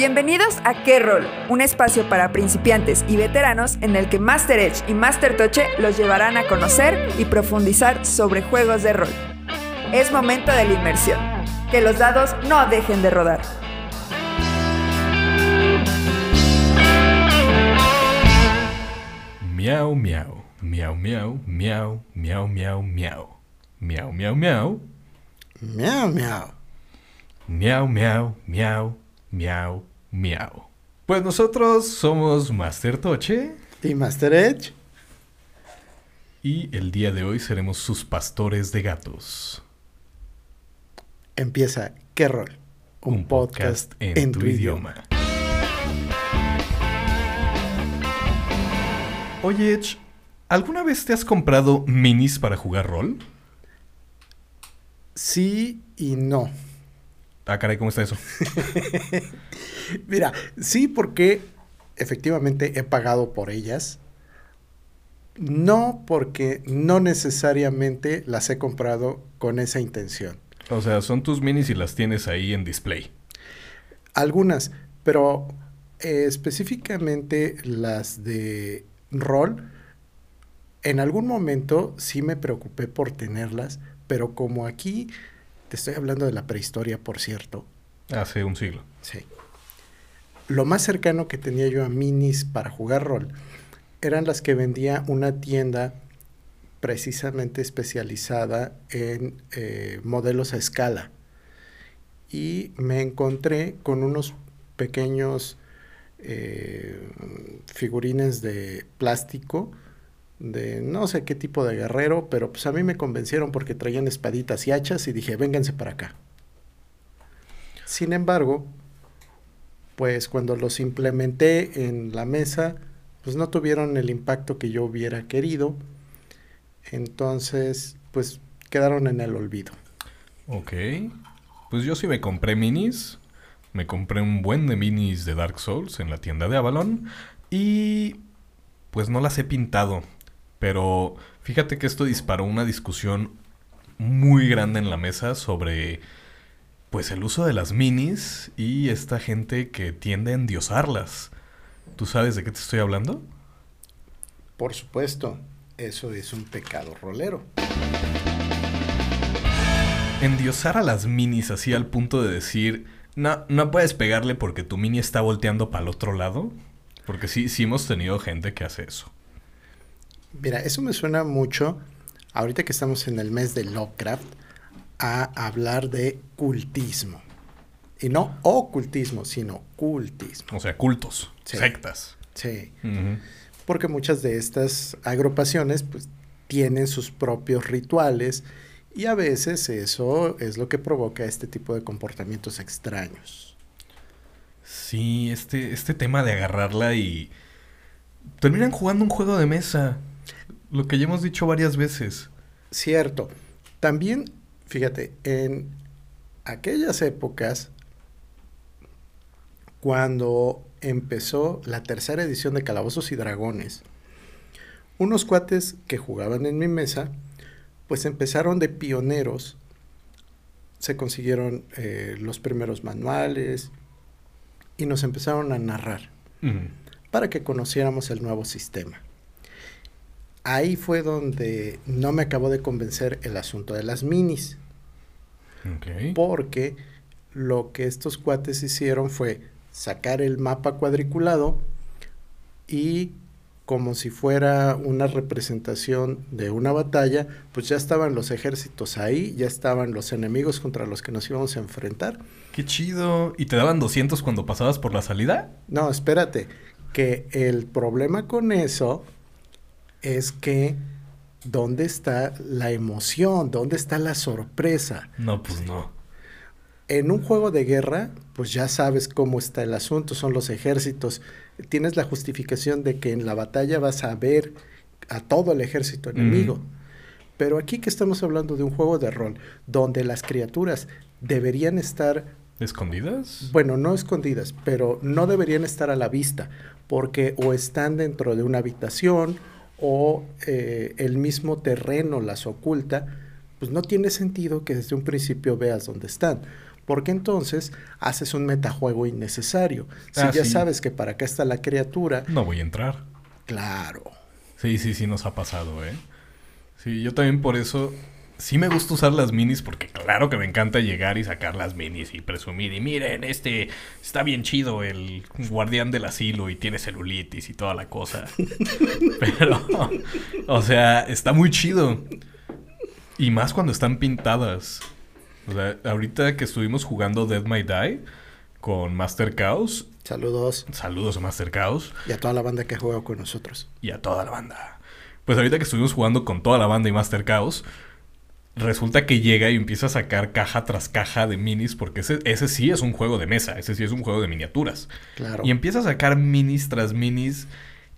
Bienvenidos a Qué Rol, un espacio para principiantes y veteranos en el que Master Edge y Master Toche los llevarán a conocer y profundizar sobre juegos de rol. Es momento de la inmersión. Que los dados no dejen de rodar. Miau, miau, miau, miau, miau, miau, miau, miau. Miau, miau, miau. Miau, miau. Miau, miau, miau, miau, miau. Pues nosotros somos Master Toche ¿Y Master Edge? y el día de hoy seremos sus pastores de gatos. Empieza ¿Qué rol? Un, podcast, en, tu, idioma. Oye, Edge, ¿alguna vez te has comprado minis para jugar rol? Sí y no. Ah, caray, ¿cómo está eso? Mira, sí porque efectivamente he pagado por ellas. No porque no necesariamente las he comprado con esa intención. O sea, son tus minis y las tienes ahí en display. Algunas, pero eh, específicamente las de rol, en algún momento sí me preocupé por tenerlas, pero como aquí te estoy hablando de la prehistoria, por cierto, Hace un siglo. sí. Lo más cercano que tenía yo a minis para jugar rol eran las que vendía una tienda precisamente especializada en eh, modelos a escala. Y me encontré con unos pequeños eh, figurines de plástico de no sé qué tipo de guerrero, pero pues a mí me convencieron porque traían espaditas y hachas y dije, vénganse para acá. Sin embargo, pues cuando los implementé en la mesa, pues no tuvieron el impacto que yo hubiera querido. Entonces, pues quedaron en el olvido. Ok. Pues yo sí me compré minis. Me compré un buen de minis de Dark Souls en la tienda de Avalon. Y pues no las he pintado. Pero fíjate que esto disparó una discusión muy grande en la mesa sobre pues el uso de las minis y esta gente que tiende a endiosarlas. ¿Tú sabes de qué te estoy hablando? Por supuesto, eso es un pecado rolero. Endiosar a las minis así al punto de decir, no, no puedes pegarle porque tu mini está volteando para el otro lado. Porque sí, sí hemos tenido gente que hace eso. Mira, eso me suena mucho, ahorita que estamos en el mes de Lovecraft, a hablar de cultismo. Y no ocultismo, sino cultismo. O sea, cultos, Sí. sectas. Sí. Porque muchas de estas agrupaciones pues tienen sus propios rituales y a veces eso es lo que provoca este tipo de comportamientos extraños. Sí, este, este tema de agarrarla y... Terminan jugando un juego de mesa. Lo que ya hemos dicho varias veces. Cierto. También, fíjate, en aquellas épocas, cuando empezó la tercera edición de Calabozos y Dragones, unos cuates que jugaban en mi mesa, pues empezaron de pioneros, se consiguieron eh, los primeros manuales y nos empezaron a narrar para que conociéramos el nuevo sistema. Ahí fue donde no me acabó de convencer el asunto de las minis, porque lo que estos cuates hicieron fue sacar el mapa cuadriculado y como si fuera una representación de una batalla, pues ya estaban los ejércitos ahí, ya estaban los enemigos contra los que nos íbamos a enfrentar. Qué chido. ¿Y te daban 200 cuando pasabas por la salida? No, espérate, que el problema con eso es que ¿dónde está la emoción? ¿Dónde está la sorpresa? No, pues no. En un juego de guerra, pues ya sabes cómo está el asunto, son los ejércitos. Tienes la justificación de que en la batalla vas a ver a todo el ejército enemigo. Pero aquí que estamos hablando de un juego de rol, donde las criaturas deberían estar ¿Escondidas? bueno, no escondidas, pero no deberían estar a la vista, porque o están dentro de una habitación o eh, el mismo terreno las oculta, pues no tiene sentido que desde un principio veas dónde están, porque entonces haces un metajuego innecesario. Si Ah, ya sí. sabes que para acá está la criatura, No voy a entrar. claro. Sí, sí, sí nos ha pasado, ¿eh? Sí, yo también por eso sí me gusta usar las minis porque claro que me encanta llegar y sacar las minis y presumir y miren, este está bien chido el guardián del asilo y tiene celulitis y toda la cosa. Pero, o sea, está muy chido. Y más cuando están pintadas. O sea, ahorita que estuvimos jugando Dead My Die con Master Chaos, Saludos saludos a Master Chaos y a toda la banda que juega con nosotros. y a toda la banda. Pues ahorita que estuvimos jugando con toda la banda y Master Chaos, resulta que llega y empieza a sacar caja tras caja de minis, porque ese, ese sí es un juego de mesa, ese sí es un juego de miniaturas. Claro. Y empieza a sacar minis tras minis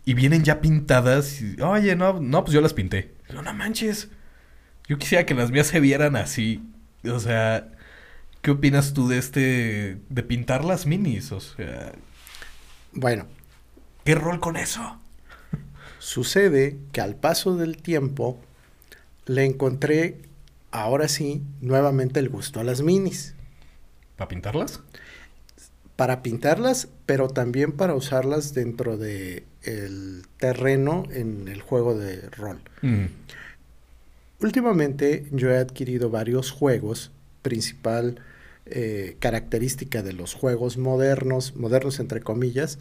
y vienen ya pintadas. Y, Oye, no, no, pues yo las pinté. No, no manches. Yo quisiera que las mías se vieran así. O sea, ¿qué opinas tú de este, de pintar las minis? O sea, Bueno, ¿qué rol con eso? sucede que al paso del tiempo le encontré, ahora sí, nuevamente el gusto a las minis. ¿Para pintarlas? Para pintarlas, pero también para usarlas dentro de el terreno en el juego de rol. Mm. Últimamente yo he adquirido varios juegos, principal eh, característica de los juegos modernos, modernos entre comillas,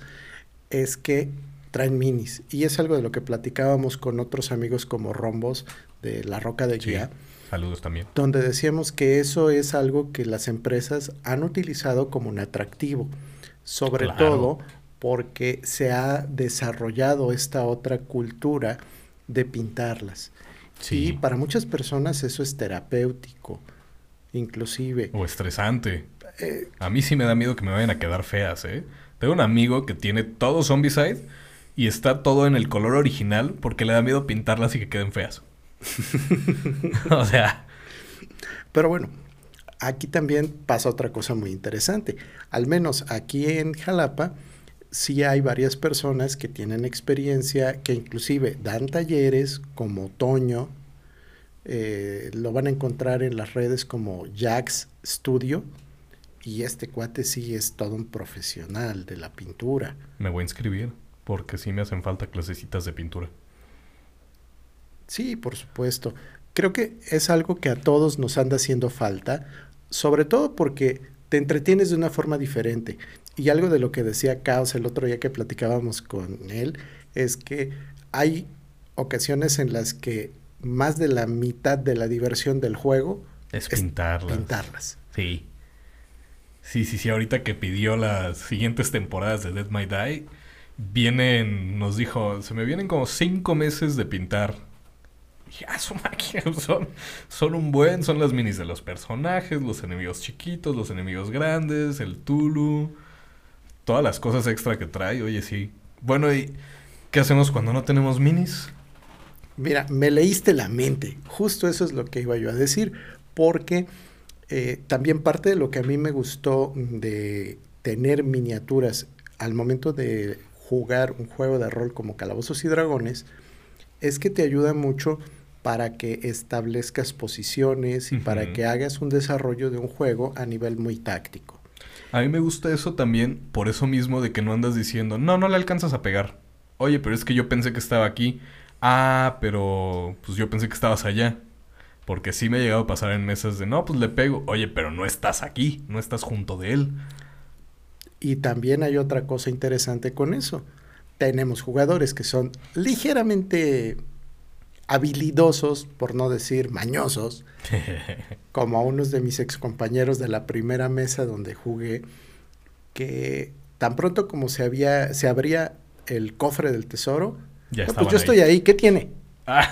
es que traen minis. Y es algo de lo que platicábamos con otros amigos como Rombos de La Roca de Sí. Saludos también. donde decíamos que eso es algo que las empresas han utilizado como un atractivo, sobre Claro. todo porque se ha desarrollado esta otra cultura de pintarlas. Sí. Y para muchas personas eso es terapéutico, inclusive. O estresante. Eh, A mí sí me da miedo que me vayan a quedar feas, ¿eh? Tengo un amigo que tiene todo Zombicide y está todo en el color original porque le da miedo pintarlas y que queden feas. o sea, pero bueno, aquí también pasa otra cosa muy interesante. Al menos aquí en Jalapa sí hay varias personas que tienen experiencia, que inclusive dan talleres como Toño, eh, lo van a encontrar en las redes como Jax Studio, y este cuate sí es todo un profesional de la pintura. me voy a inscribir porque sí me hacen falta clasecitas de pintura. Sí, por supuesto. Creo que es algo que a todos nos anda haciendo falta, sobre todo porque te entretienes de una forma diferente. Y algo de lo que decía Caos el otro día que platicábamos con él es que hay ocasiones en las que más de la mitad de la diversión del juego Es es pintarlas. pintarlas. Sí. Sí, sí, sí. Ahorita que pidió las siguientes temporadas de Dead My Die, vienen, nos dijo, se me vienen como cinco meses de pintar. Dije, ah, su máquina, son, son un buen, son las minis de los personajes, los enemigos chiquitos, los enemigos grandes, el Tulu, todas las cosas extra que trae. Oye, sí. Bueno, ¿y qué hacemos cuando no tenemos minis? Mira, me leíste la mente. Justo eso es lo que iba yo a decir, porque eh, también parte de lo que a mí me gustó de tener miniaturas al momento de jugar un juego de rol como Calabozos y Dragones, es que te ayuda mucho para que establezcas posiciones y para que hagas un desarrollo de un juego a nivel muy táctico. A mí me gusta eso también por eso mismo de que no andas diciendo, no, no le alcanzas a pegar. Oye, pero es que yo pensé que estaba aquí. Ah, pero pues yo pensé que estabas allá. Porque sí me ha llegado a pasar en mesas de, no, pues le pego. Oye, pero no estás aquí, no estás junto de él. Y también hay otra cosa interesante con eso. Tenemos jugadores que son ligeramente habilidosos, por no decir mañosos, como a unos de mis excompañeros de la primera mesa donde jugué, que tan pronto como se, había, se abría el cofre del tesoro, ya "No, estaban pues yo estoy ahí, ¿qué tiene? Ah,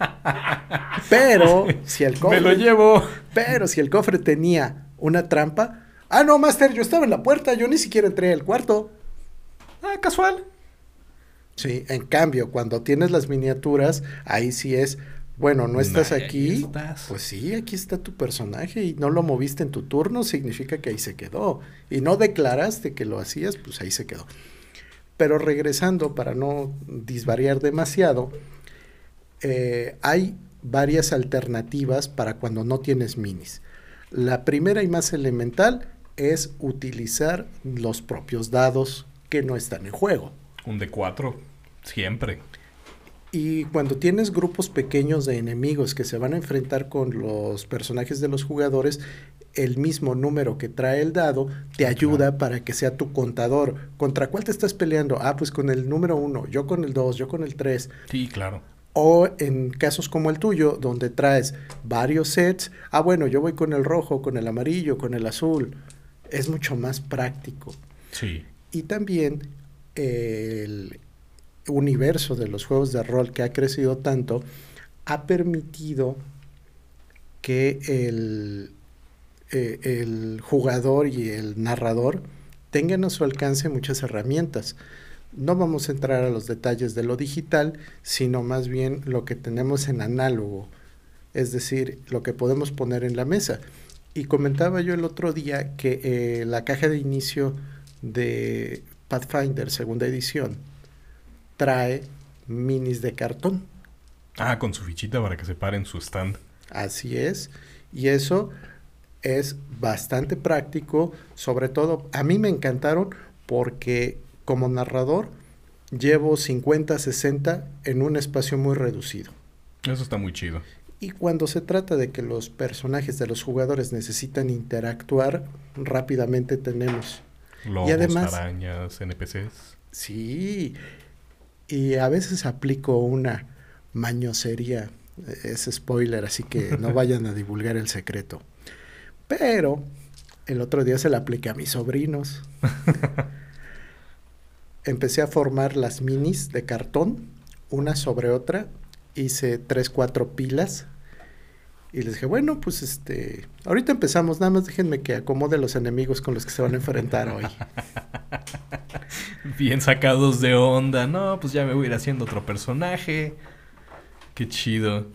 Pero si el me cofre, lo llevo. pero si el cofre tenía una trampa, ah no, Master, yo estaba en la puerta, yo ni siquiera entré al cuarto. Ah, casual. Sí, en cambio, cuando tienes las miniaturas, ahí sí es, bueno, no estás aquí, estás. pues sí, aquí está tu personaje y no lo moviste en tu turno, significa que ahí se quedó. Y no declaraste que lo hacías, pues ahí se quedó. Pero regresando, para no disvariar demasiado, eh, hay varias alternativas para cuando no tienes minis. La primera y más elemental es utilizar los propios dados que no están en juego. Un de cuatro, siempre. Y cuando tienes grupos pequeños de enemigos que se van a enfrentar con los personajes de los jugadores, el mismo número que trae el dado te ayuda para que sea tu contador. ¿Contra cuál te estás peleando? Ah, pues con el número uno, yo con el dos, yo con el tres. Sí, claro. O en casos como el tuyo, donde traes varios sets, ah, bueno, yo voy con el rojo, con el amarillo, con el azul. Es mucho más práctico. Sí. Y también el universo de los juegos de rol que ha crecido tanto ha permitido que el, eh, el jugador y el narrador tengan a su alcance muchas herramientas. No vamos a entrar a los detalles de lo digital, sino más bien lo que tenemos en análogo, es decir, lo que podemos poner en la mesa. Y comentaba yo el otro día que eh, la caja de inicio de Pathfinder segunda edición trae minis de cartón. Ah, con su fichita para que se pare en su stand. Así es. Y eso es bastante práctico. Sobre todo, a mí me encantaron porque como narrador llevo 50, 60 en un espacio muy reducido. Eso está muy chido. Y cuando se trata de que los personajes de los jugadores necesitan interactuar, rápidamente tenemos. Lobos, además, arañas, NPCs. Sí, y a veces aplico una mañosería, es spoiler, así que no vayan a divulgar el secreto. Pero el otro día se la apliqué a mis sobrinos. Empecé a formar las minis de cartón, una sobre otra. Hice tres, cuatro pilas. Y les dije, bueno, pues este, ahorita empezamos, nada más déjenme que acomode los enemigos con los que se van a enfrentar hoy. Bien sacados de onda. No, pues ya me voy a ir haciendo otro personaje. Qué chido.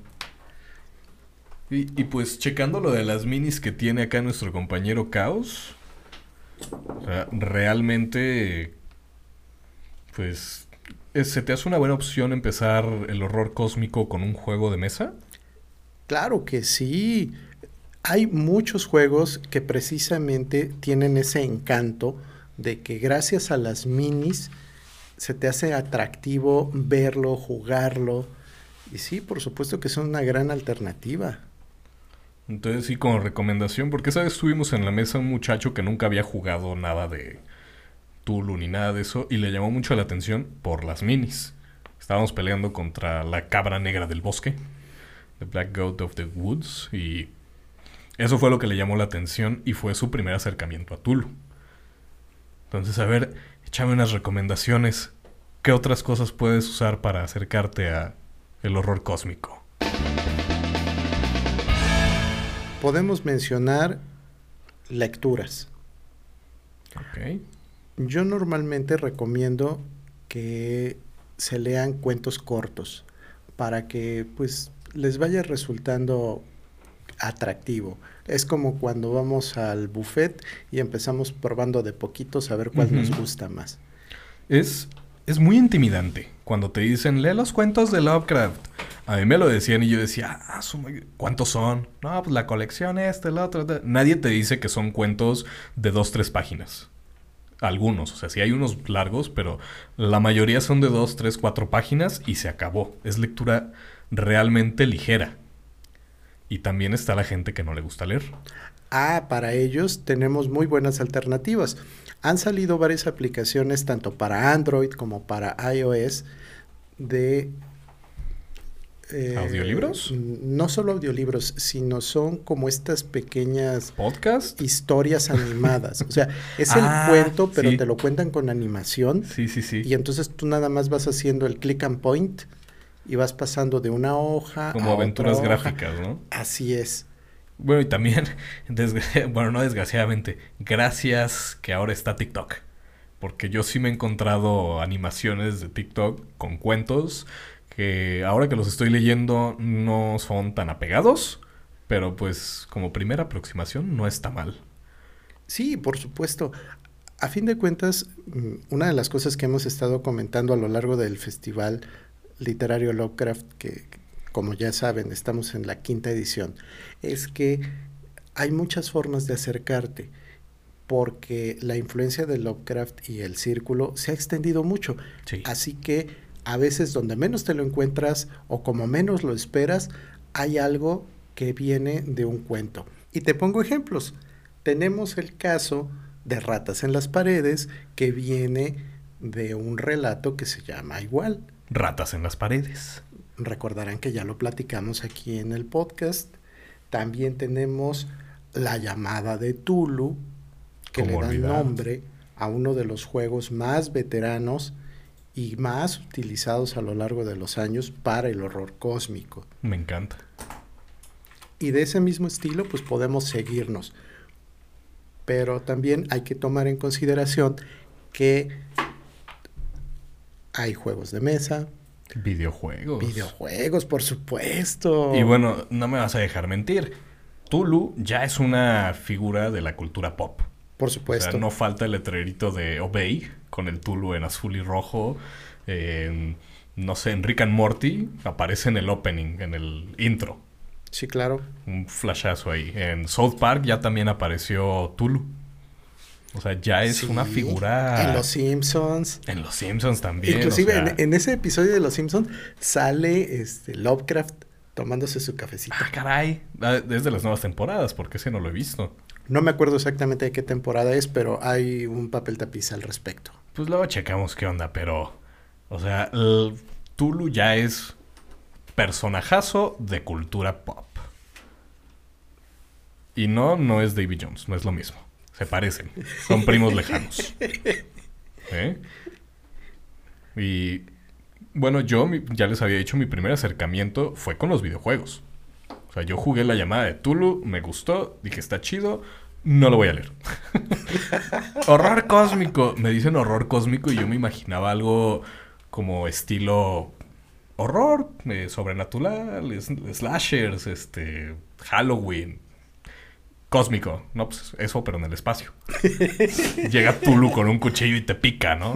Y, pues checando lo de las minis que tiene acá nuestro compañero Caos. Realmente. Pues. ¿Se te hace una buena opción empezar el horror cósmico con un juego de mesa? Claro que sí. Hay muchos juegos que precisamente tienen ese encanto de que gracias a las minis se te hace atractivo verlo, jugarlo. Y sí, por supuesto que son una gran alternativa. Entonces sí, como recomendación, porque sabes, estuvimos en la mesa un muchacho que nunca había jugado nada de Tulu ni nada de eso y le llamó mucho la atención por las minis. Estábamos peleando contra la cabra negra del bosque, The Black Goat of the Woods, y eso fue lo que le llamó la atención y fue su primer acercamiento a Tulu. Entonces, a ver, échame unas recomendaciones. ¿Qué otras cosas puedes usar para acercarte a el horror cósmico? Podemos mencionar lecturas. Ok. Yo normalmente recomiendo que se lean cuentos cortos para que pues les vaya resultando atractivo. Es como cuando vamos al buffet y empezamos probando de poquitos a ver cuál nos gusta más. Es, es muy intimidante cuando te dicen, lee los cuentos de Lovecraft. A mí me lo decían y yo decía, ah, ¿cuántos son? No, pues la colección este, la otra. Nadie te dice que son cuentos de dos, tres páginas. Algunos, o sea, sí hay unos largos, pero la mayoría son de dos, tres, cuatro páginas y se acabó. Es lectura realmente ligera. Y también está la gente que no le gusta leer. Ah, para ellos tenemos muy buenas alternativas. Han salido varias aplicaciones tanto para Android como para iOS de... Eh, ¿Audiolibros? No solo audiolibros, sino son como estas pequeñas... ¿Podcast? Historias animadas. o sea, es el ah, cuento, pero te lo cuentan con animación. Sí, sí, sí. Y entonces tú nada más vas haciendo el click and point y vas pasando de una hoja como aventuras gráficas, ¿no? Así es. Bueno, y también, bueno, no desgraciadamente, gracias que ahora está TikTok. Porque yo sí me he encontrado animaciones de TikTok con cuentos que ahora que los estoy leyendo no son tan apegados, pero pues como primera aproximación no está mal. Sí, por supuesto. A fin de cuentas, mm, una de las cosas que hemos estado comentando a lo largo del festival literario Lovecraft, que como ya saben estamos en la quinta edición, es que hay muchas formas de acercarte porque la influencia de Lovecraft y el círculo se ha extendido mucho. Sí. Así que a veces donde menos te lo encuentras o como menos lo esperas, hay algo que viene de un cuento. Y te pongo ejemplos. Tenemos el caso de Ratas en las Paredes que viene de un relato que se llama igual. Ratas en las paredes. Recordarán que ya lo platicamos aquí en el podcast. También tenemos La llamada de Tulu, que le ¿Cómo da olvidar? nombre a uno de los juegos más veteranos y más utilizados a lo largo de los años para el horror cósmico. Me encanta. Y de ese mismo estilo, pues podemos seguirnos. Pero también hay que tomar en consideración que hay juegos de mesa, Videojuegos. videojuegos, por supuesto. Y bueno, no me vas a dejar mentir. Tulu ya es una figura de la cultura pop. por O supuesto. sea, no falta el letrerito de Obey con el Tulu en azul y rojo. En, no sé, en Rick and Morty aparece en el opening, en el intro. Sí, claro. Un flashazo ahí. En South Park ya también apareció Tulu. O sea, ya es Sí. una figura... En Los Simpsons. En Los Simpsons también. Inclusive o sea- en, en ese episodio de Los Simpsons sale este Lovecraft tomándose su cafecito. Ah, caray. Ah, Es de las nuevas temporadas, porque ese no lo he visto. No me acuerdo exactamente de qué temporada es, pero hay un papel tapiz al respecto. Pues luego checamos qué onda, pero... O sea, Tulu ya es personajazo de cultura pop. Y no, no es David Jones, no es lo mismo. Se parecen, son primos lejanos. ¿Eh? Y bueno, yo ya les había dicho, mi primer acercamiento fue con los videojuegos. O sea, yo jugué la llamada de Tulu, me gustó, dije está chido, no lo voy a leer. horror cósmico. Me dicen horror cósmico y yo me imaginaba algo como estilo horror, eh, sobrenatural, slashers, este, Halloween. Cósmico, no, pues eso, pero en el espacio. Llega Tulu con un cuchillo y te pica, ¿no?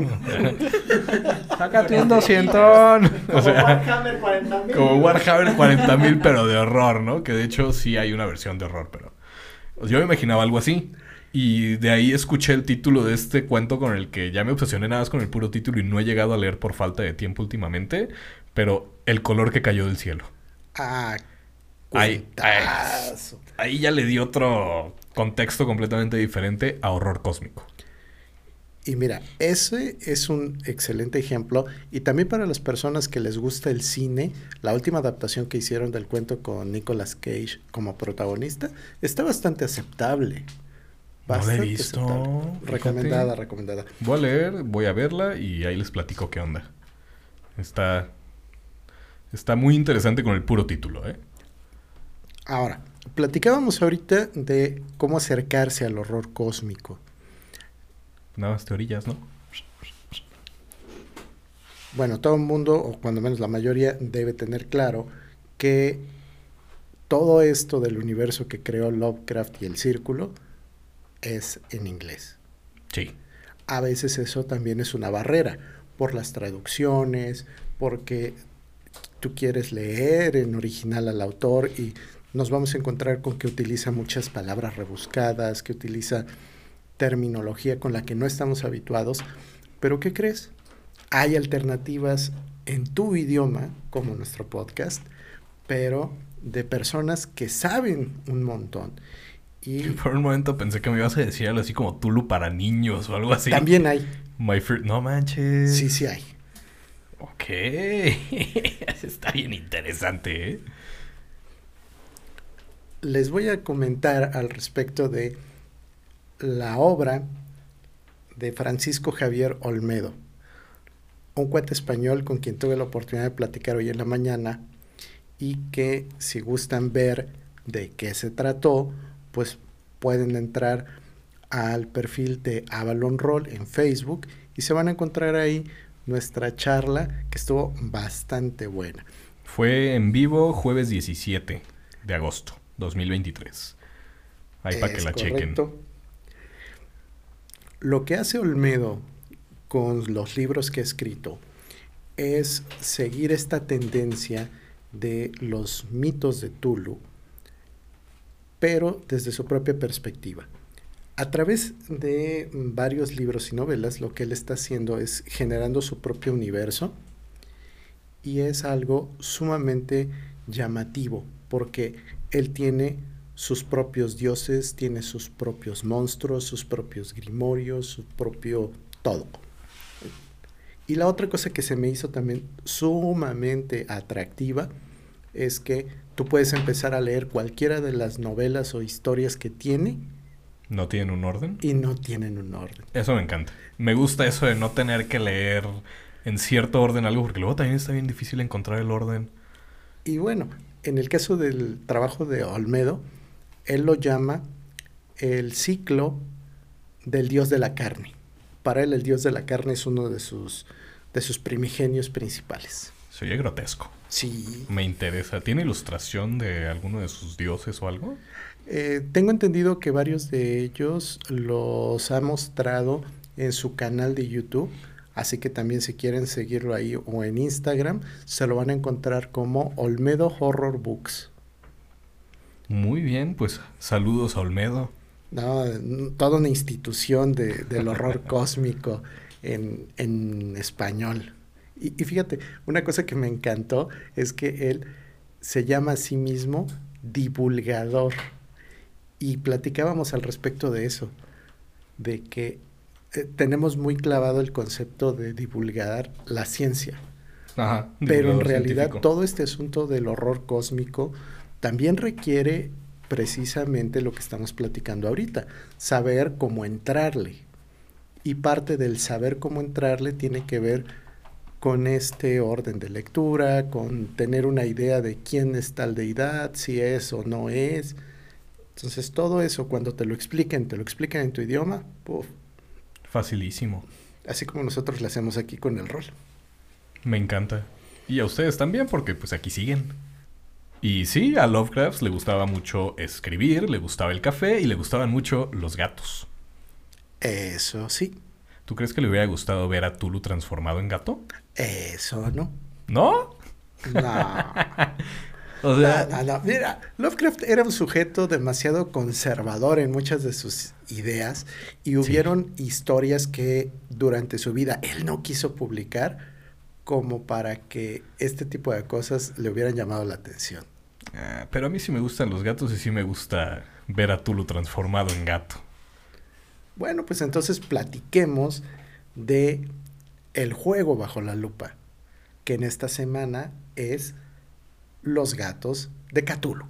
Sácate un doscientón. O sea, como Warhammer 40.000, pero de horror, ¿no? Que de hecho sí hay una versión de horror, pero... Yo me imaginaba algo así. Y de ahí escuché el título de este cuento con el que ya me obsesioné nada más con el puro título y no he llegado a leer por falta de tiempo últimamente. Pero El color que cayó del cielo. Ah, Ahí ya le di otro contexto completamente diferente a horror cósmico. Y mira, ese es un excelente ejemplo. Y también para las personas que les gusta el cine, la última adaptación que hicieron del cuento con Nicolas Cage como protagonista está bastante aceptable. No la he Bastante visto, aceptable. fíjate. Recomendada, recomendada. Voy a leer, voy a verla y ahí les platico qué onda. Está... Está muy interesante con el puro título, ¿eh? Ahora, platicábamos ahorita de cómo acercarse al horror cósmico. Nada más teorías, ¿no? Bueno, todo el mundo, o cuando menos la mayoría, debe tener claro que todo esto del universo que creó Lovecraft y el círculo es en inglés. Sí. A veces eso también es una barrera por las traducciones, porque tú quieres leer en original al autor y nos vamos a encontrar con que utiliza muchas palabras rebuscadas, que utiliza terminología con la que no estamos habituados. Pero ¿qué crees? Hay alternativas en tu idioma, como nuestro podcast, pero de personas que saben un montón. Y Por un momento pensé que me ibas a decir algo así como Tulu para niños o algo así. también hay, My Fir- No manches. sí, sí hay. Ok. Está bien interesante, ¿eh? Les voy a comentar al respecto de la obra de Francisco Javier Olmedo, un cuate español con quien tuve la oportunidad de platicar hoy en la mañana y que si gustan ver de qué se trató, pues pueden entrar al perfil de Avalon Roll en Facebook y se van a encontrar ahí nuestra charla que estuvo bastante buena. Fue en vivo jueves 17 de agosto 2023. Ahí para que la chequen. Lo que hace Olmedo con los libros que ha escrito es seguir esta tendencia de los mitos de Tulu pero desde su propia perspectiva. A través de varios libros y novelas, lo que él está haciendo es generando su propio universo y es algo sumamente llamativo porque él tiene sus propios dioses, tiene sus propios monstruos, sus propios grimorios, su propio todo. Y la otra cosa que se me hizo también sumamente atractiva es que tú puedes empezar a leer cualquiera de las novelas o historias que tiene. ¿No tienen un orden? Y no tienen un orden. Eso me encanta. Me gusta eso de no tener que leer en cierto orden algo, porque luego también está bien difícil encontrar el orden. Y bueno, en el caso del trabajo de Olmedo, él lo llama el ciclo del dios de la carne. Para él el dios de la carne es uno de sus, de sus primigenios principales. Se oye grotesco. Sí. Me interesa. ¿Tiene ilustración de alguno de sus dioses o algo? Eh, tengo entendido que varios de ellos los ha mostrado en su canal de YouTube. Así que también si quieren seguirlo ahí o en Instagram, se lo van a encontrar como Olmedo Horror Books. Muy bien, pues saludos a Olmedo. No, toda una institución de, del horror cósmico en, en español. Y, y, fíjate, una cosa que me encantó es que él se llama a sí mismo divulgador. Y platicábamos al respecto de eso, de que eh, tenemos muy clavado el concepto de divulgar la ciencia. Ajá, Pero en realidad científico. todo este asunto del horror cósmico también requiere precisamente lo que estamos platicando ahorita, saber cómo entrarle. Y parte del saber cómo entrarle tiene que ver con este orden de lectura, con tener una idea de quién es tal deidad, si es o no es. Entonces todo eso cuando te lo expliquen, te lo explican en tu idioma, puff, Facilísimo. Así como nosotros lo hacemos aquí con el rol. Me encanta. Y a ustedes también, porque pues aquí siguen. Y sí, a Lovecraft le gustaba mucho escribir, le gustaba el café y le gustaban mucho los gatos. Eso sí. ¿Tú crees que le hubiera gustado ver a Tulu transformado en gato? Eso no. ¿No? No. o sea, no, no, no. Mira, Lovecraft era un sujeto demasiado conservador en muchas de sus ideas y hubieron sí. historias que durante su vida él no quiso publicar como para que este tipo de cosas le hubieran llamado la atención. Ah, pero a mí sí me gustan los gatos y sí me gusta ver a Tulu transformado en gato. Bueno, pues entonces platiquemos de el juego bajo la lupa, que en esta semana es Los gatos de Cthulhu.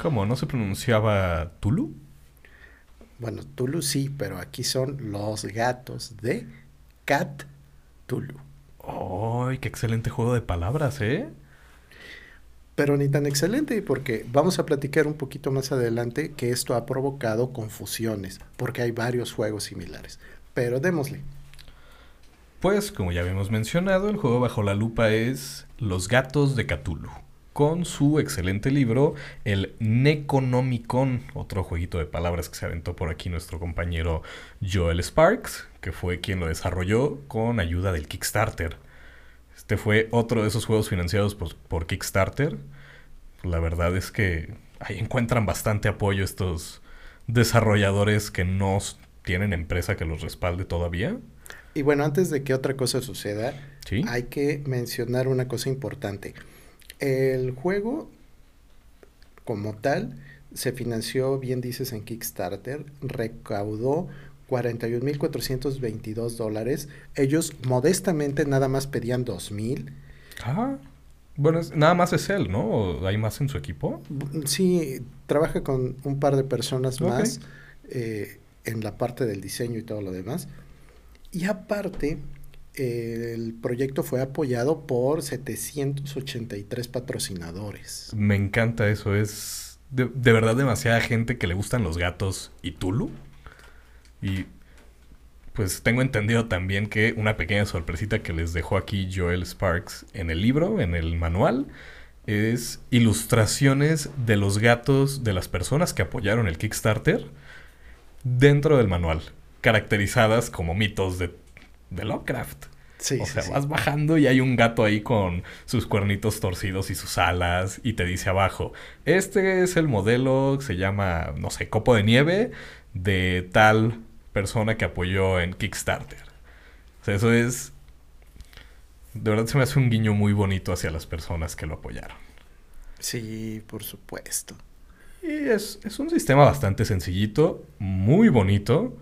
¿Cómo? ¿No se pronunciaba Tulu? Bueno, Tulu sí, pero aquí son los gatos de Cat Tulu. ¡Ay, qué excelente juego de palabras, eh! Pero ni tan excelente, porque vamos a platicar un poquito más adelante que esto ha provocado confusiones, porque hay varios juegos similares. Pero démosle. Pues, como ya habíamos mencionado, el juego bajo la lupa es Los gatos de Cthulhu con su excelente libro, el Necronomicon, otro jueguito de palabras que se aventó por aquí nuestro compañero Joel Sparks, que fue quien lo desarrolló con ayuda del Kickstarter. Este fue otro de esos juegos financiados por, por Kickstarter. La verdad es que ahí encuentran bastante apoyo estos desarrolladores que no tienen empresa que los respalde todavía. Y bueno, antes de que otra cosa suceda, ¿Sí? hay que mencionar una cosa importante. El juego, como tal, se financió, bien dices, en Kickstarter, recaudó 41.422 dólares. Ellos modestamente nada más pedían 2.000. Ah, bueno, es, nada más es él, ¿no? ¿O ¿Hay más en su equipo? Sí, trabaja con un par de personas okay. más eh, en la parte del diseño y todo lo demás. Y aparte, el proyecto fue apoyado por 783 patrocinadores. Me encanta eso, es de, de, verdad demasiada gente que le gustan los gatos y Tulu. Y pues tengo entendido también que una pequeña sorpresita que les dejó aquí Joel Sparks en el libro, en el manual, es ilustraciones de los gatos de las personas que apoyaron el Kickstarter dentro del manual, caracterizadas como mitos de, de Lovecraft. o sea, vas bajando y hay un gato ahí con sus cuernitos torcidos y sus alas y te dice abajo, este es el modelo que se llama, no sé, copo de nieve de tal persona que apoyó en Kickstarter. O sea, eso es... De verdad se me hace un guiño muy bonito hacia las personas que lo apoyaron. Sí, por supuesto. Y es, es un sistema bastante sencillito, muy bonito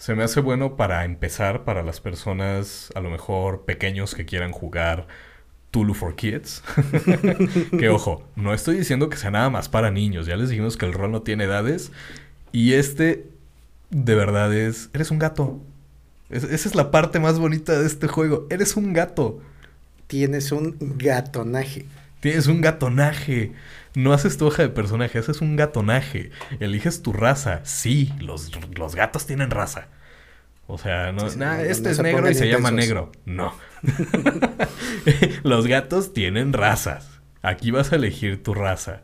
se me hace bueno para empezar para las personas a lo mejor pequeños que quieran jugar Tulu for Kids. que ojo, no estoy diciendo que sea nada más para niños, ya les dijimos que el rol no tiene edades y este de verdad es, eres un gato. esa es la parte más bonita de este juego, eres un gato. Tienes un gatonaje. Tienes un gatonaje. No haces tu hoja de personaje, haces un gatonaje. Eliges tu raza. Sí, los, los gatos tienen raza. O sea, no, este es negro y se llama negro. No. los gatos tienen razas. Aquí vas a elegir tu raza.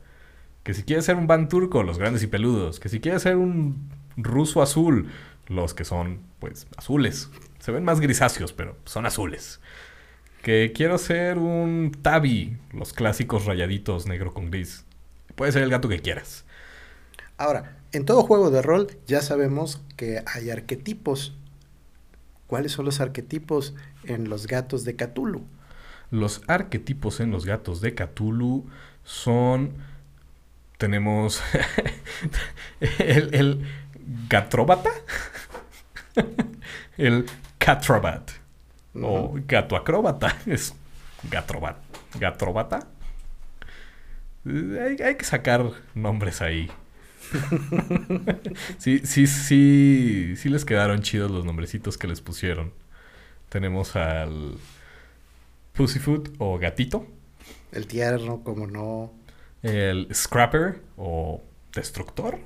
Que si quieres ser un van turco, los grandes y peludos. Que si quieres ser un ruso azul, los que son, pues, azules. Se ven más grisáceos, pero son azules que quiero ser un tabi, los clásicos rayaditos negro con gris. Puede ser el gato que quieras. Ahora, en todo juego de rol ya sabemos que hay arquetipos. ¿Cuáles son los arquetipos en los gatos de Cthulhu? Los arquetipos en los gatos de Cthulhu son... Tenemos el, el gatróbata, el catrobat o gato acróbata. Es gatrobat, gatrobata. Hay, hay que sacar nombres ahí. sí, sí, sí, sí les quedaron chidos los nombrecitos que les pusieron. Tenemos al Pussyfoot o Gatito. El tierno, como no. El Scrapper o Destructor.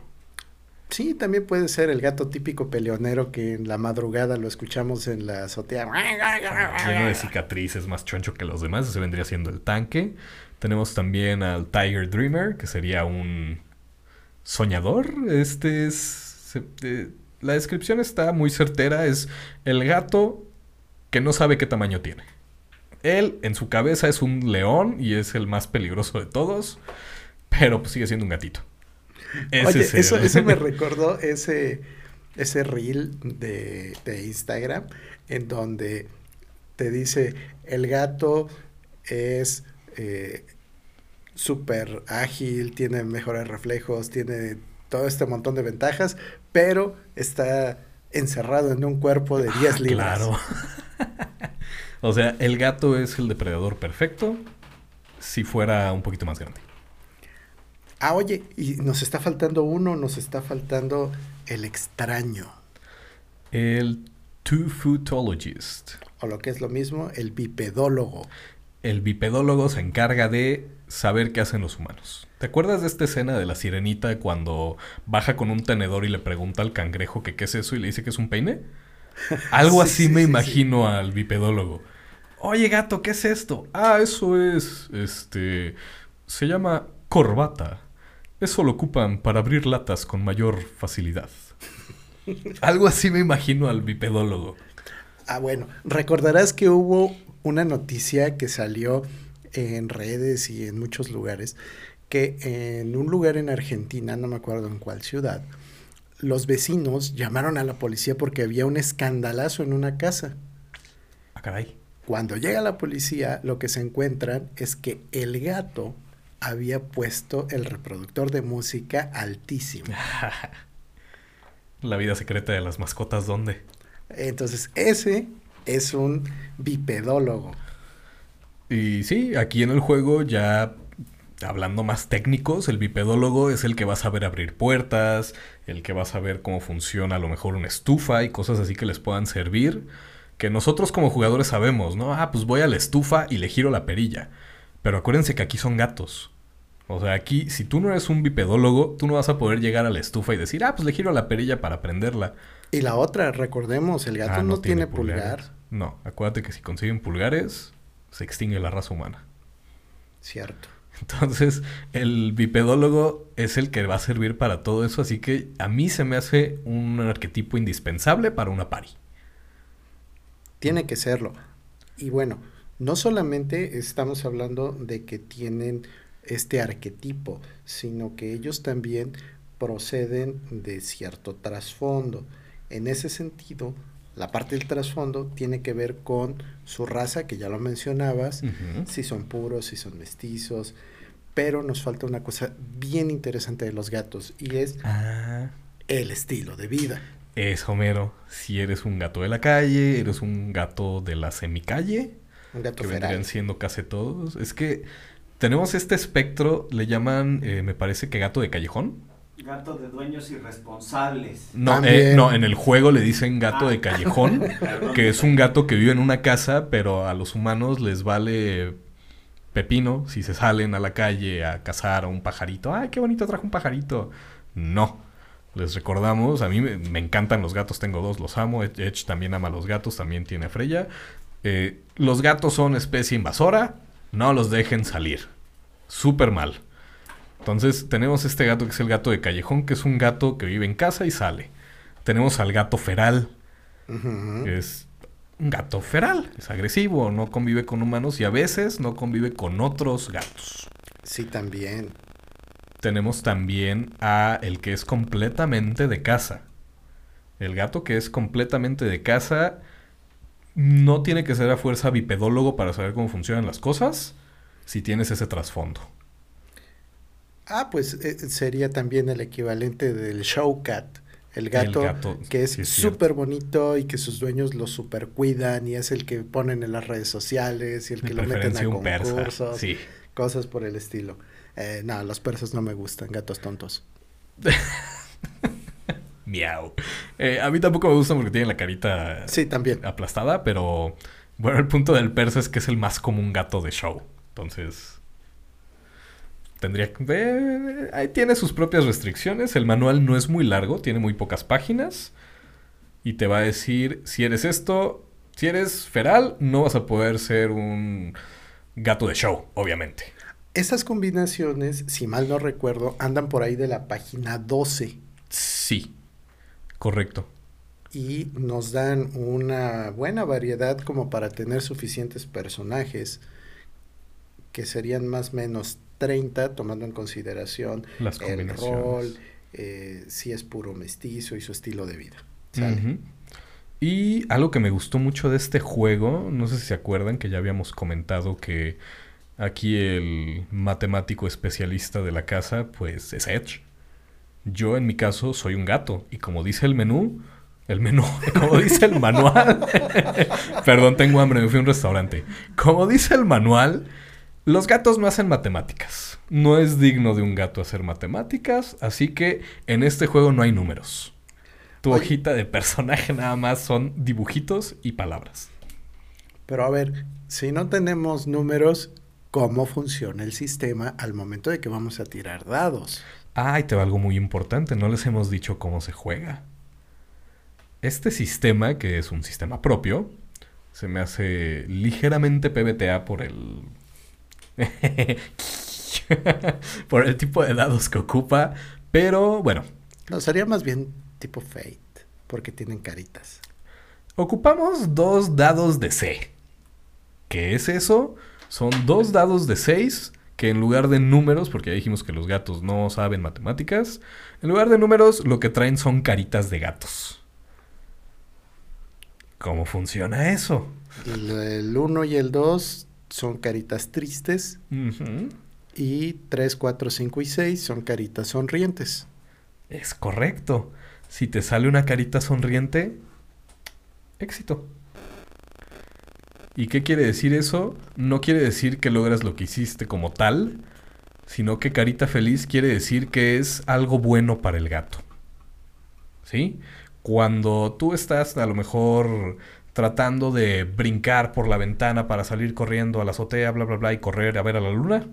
Sí, también puede ser el gato típico peleonero que en la madrugada lo escuchamos en la azotea. Lleno de cicatrices, más choncho que los demás. Ese vendría siendo el tanque. Tenemos también al Tiger Dreamer, que sería un soñador. Este es... Eh, la descripción está muy certera. Es el gato que no sabe qué tamaño tiene. Él en su cabeza es un león y es el más peligroso de todos. Pero pues sigue siendo un gatito. Oye, eso, eso me recordó ese, ese reel de, Instagram en donde te dice el gato es eh, súper ágil, tiene mejores reflejos, tiene todo este montón de ventajas, pero está encerrado en un cuerpo de 10 ah, libras. Claro. o sea, el gato es el depredador perfecto si fuera un poquito más grande. Ah, oye, y nos está faltando uno, nos está faltando el extraño. El two-footologist. O lo que es lo mismo, el bipedólogo. El bipedólogo se encarga de saber qué hacen los humanos. ¿Te acuerdas de esta escena de la sirenita cuando baja con un tenedor y le pregunta al cangrejo que qué es eso y le dice que es un peine? Algo así me imagino al bipedólogo. Oye, gato, ¿qué es esto? Ah, eso es. Este. Se llama corbata. Eso lo ocupan para abrir latas con mayor facilidad. Algo así me imagino al bipedólogo. Ah, bueno, recordarás que hubo una noticia que salió en redes y en muchos lugares, que en un lugar en Argentina, no me acuerdo en cuál ciudad, los vecinos llamaron a la policía porque había un escandalazo en una casa. Ah, caray. Cuando llega la policía, lo que se encuentran es que el gato había puesto el reproductor de música altísimo. La vida secreta de las mascotas, ¿dónde? Entonces, ese es un bipedólogo. Y sí, aquí en el juego ya hablando más técnicos, el bipedólogo es el que va a saber abrir puertas, el que va a saber cómo funciona a lo mejor una estufa y cosas así que les puedan servir, que nosotros como jugadores sabemos, ¿no? Ah, pues voy a la estufa y le giro la perilla. Pero acuérdense que aquí son gatos. O sea, aquí, si tú no eres un bipedólogo, tú no vas a poder llegar a la estufa y decir, ah, pues le giro la perilla para prenderla. Y la otra, recordemos, el gato ah, no, tiene, pulgar. No, acuérdate que si consiguen pulgares, se extingue la raza humana. Cierto. Entonces, el bipedólogo es el que va a servir para todo eso, así que a mí se me hace un arquetipo indispensable para una pari. Tiene que serlo. Y bueno, no solamente estamos hablando de que tienen este arquetipo, sino que ellos también proceden de cierto trasfondo. En ese sentido, la parte del trasfondo tiene que ver con su raza, que ya lo mencionabas, si son puros, si son mestizos, pero nos falta una cosa bien interesante de los gatos y es Ah, el estilo de vida. es Homero. Si eres un gato de la calle, eres un gato de la semicalle, Un gato que feral. vendrían siendo casi todos. Es que tenemos este espectro, le llaman, eh, me parece que gato de callejón. Gato de dueños irresponsables. No, eh, no, en el juego le dicen gato Ah. de callejón, Perdón. que es un gato que vive en una casa, pero a los humanos les vale pepino si se salen a la calle a cazar a un pajarito. ¡Ay, qué bonito trajo un pajarito! No. Les recordamos, a mí me, me encantan los gatos, tengo dos, los amo. Edge también ama los gatos, también tiene a Freya. Eh, los gatos son especie invasora, no los dejen salir. Súper mal. Entonces tenemos este gato que es el gato de callejón, que es un gato que vive en casa y sale. Tenemos al gato feral, que es un gato feral, es agresivo, no convive con humanos y a veces no convive con otros gatos. Sí, también. Tenemos también a el que es completamente de casa. El gato que es completamente de casa no tiene que ser a fuerza bipedólogo para saber cómo funcionan las cosas si tienes ese trasfondo. Ah, pues eh, sería también el equivalente del show cat. El gato, gato, que es sí, súper bonito y que sus dueños lo super cuidan y es el que ponen en las redes sociales y el que lo meten a concursos, Sí. cosas por el estilo. Eh, no, los persas no me gustan, gatos tontos. Miau. Eh, a mí tampoco me gustan porque tienen la carita Sí, también. aplastada, pero bueno, el punto del persa es que es el más común gato de show. Entonces, tendría que... eh, ahí tiene sus propias restricciones. El manual no es muy largo, tiene muy pocas páginas. Y te va a decir, si eres esto, si eres feral, no vas a poder ser un gato de show, obviamente. Esas combinaciones, si mal no recuerdo, andan por ahí de la página 12 Sí, correcto. y nos dan una buena variedad como para tener suficientes personajes que serían más o menos 30 tomando en consideración Las el rol, eh, si es puro mestizo y su estilo de vida. Y algo que me gustó mucho de este juego, no sé si se acuerdan que ya habíamos comentado que aquí el matemático especialista de la casa, pues es Edge. Yo en mi caso soy un gato y como dice el menú, el menú, como dice el manual, perdón, tengo hambre, me fui a un restaurante. Como dice el manual, los gatos no hacen matemáticas. No es digno de un gato hacer matemáticas, así que en este juego no hay números. Tu Oye. hojita de personaje nada más son dibujitos y palabras. Pero a ver, si no tenemos números, ¿cómo funciona el sistema al momento de que vamos a tirar dados? Ah, y te va algo muy importante, no les hemos dicho cómo se juega. Este sistema, que es un sistema propio, se me hace ligeramente PBTA por el... por el tipo de dados que ocupa, pero bueno, No, sería más bien tipo Fate, porque tienen caritas. Ocupamos dos dados de C. ¿Qué es eso? Son dos dados de 6 que en lugar de números, porque ya dijimos que los gatos no saben matemáticas, en lugar de números lo que traen son caritas de gatos. ¿Cómo funciona eso? El 1 y el 2 son caritas tristes y 3, 4, 5 y 6 son caritas sonrientes. Es correcto. Si te sale una carita sonriente, éxito. ¿Y qué quiere decir eso? No quiere decir que logras lo que hiciste como tal, sino que carita feliz quiere decir que es algo bueno para el gato. ¿Sí? Cuando tú estás a lo mejor tratando de brincar por la ventana para salir corriendo a la azotea, bla, bla, bla, y correr a ver a la luna,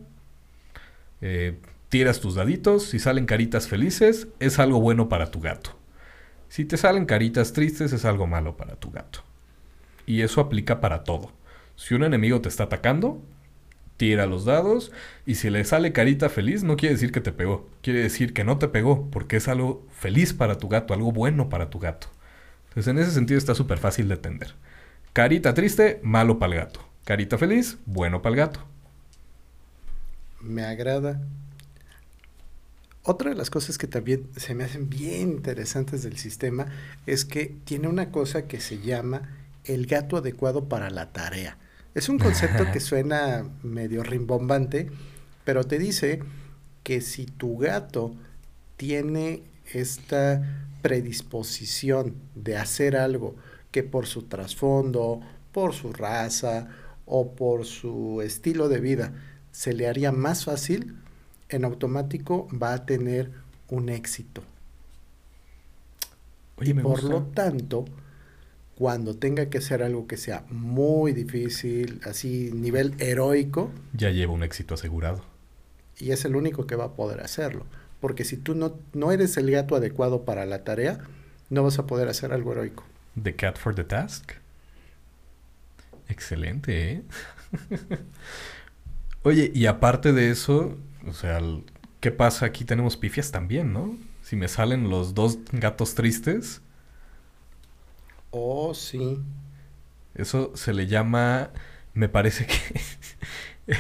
eh, tiras tus daditos, si salen caritas felices, es algo bueno para tu gato. Si te salen caritas tristes, es algo malo para tu gato. Y eso aplica para todo. Si un enemigo te está atacando, tira los dados y si le sale carita feliz, no quiere decir que te pegó, quiere decir que no te pegó, porque es algo feliz para tu gato, algo bueno para tu gato. Entonces en ese sentido está súper fácil de entender. Carita triste, malo para el gato. Carita feliz, bueno para el gato. Me agrada. Otra de las cosas que también se me hacen bien interesantes del sistema es que tiene una cosa que se llama el gato adecuado para la tarea. Es un concepto que suena medio rimbombante, pero te dice que si tu gato tiene esta predisposición de hacer algo que por su trasfondo, por su raza o por su estilo de vida se le haría más fácil, en automático va a tener un éxito. Oye, y por gusta. lo tanto, cuando tenga que hacer algo que sea muy difícil, así nivel heroico, Ya lleva un éxito asegurado. y es el único que va a poder hacerlo. Porque si tú no, no eres el gato adecuado para la tarea, no vas a poder hacer algo heroico. The Cat for the Task. Excelente, ¿eh? Oye, y aparte de eso, o sea, ¿qué pasa? Aquí tenemos pifias también, ¿no? Si me salen los dos gatos tristes, Oh, sí. eso se le llama, me parece que...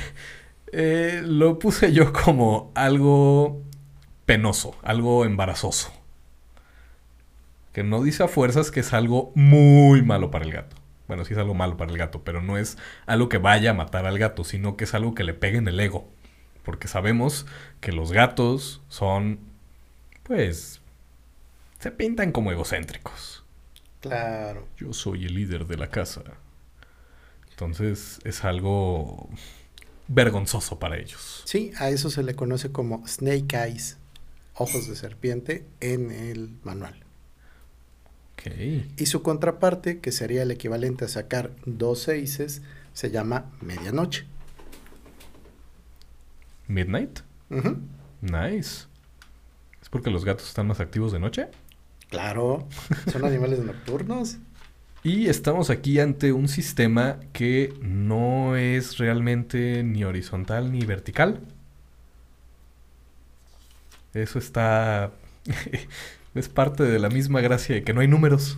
eh, lo puse yo como algo penoso, algo embarazoso. Que no dice a fuerzas que es algo muy malo para el gato. Bueno, sí es algo malo para el gato, pero no es algo que vaya a matar al gato, sino que es algo que le pegue en el ego. Porque sabemos que los gatos son, pues, se pintan como egocéntricos. Claro. Yo soy el líder de la casa. Entonces es algo vergonzoso para ellos. Sí, a eso se le conoce como snake eyes, ojos de serpiente, en el manual. Ok. Y su contraparte, que sería el equivalente a sacar dos seises, se llama medianoche. Midnight. Ujú. Nice. ¿Es porque los gatos están más activos de noche? Claro, son animales nocturnos. Y estamos aquí ante un sistema que no es realmente ni horizontal ni vertical. Eso está... es parte de la misma gracia de que no hay números.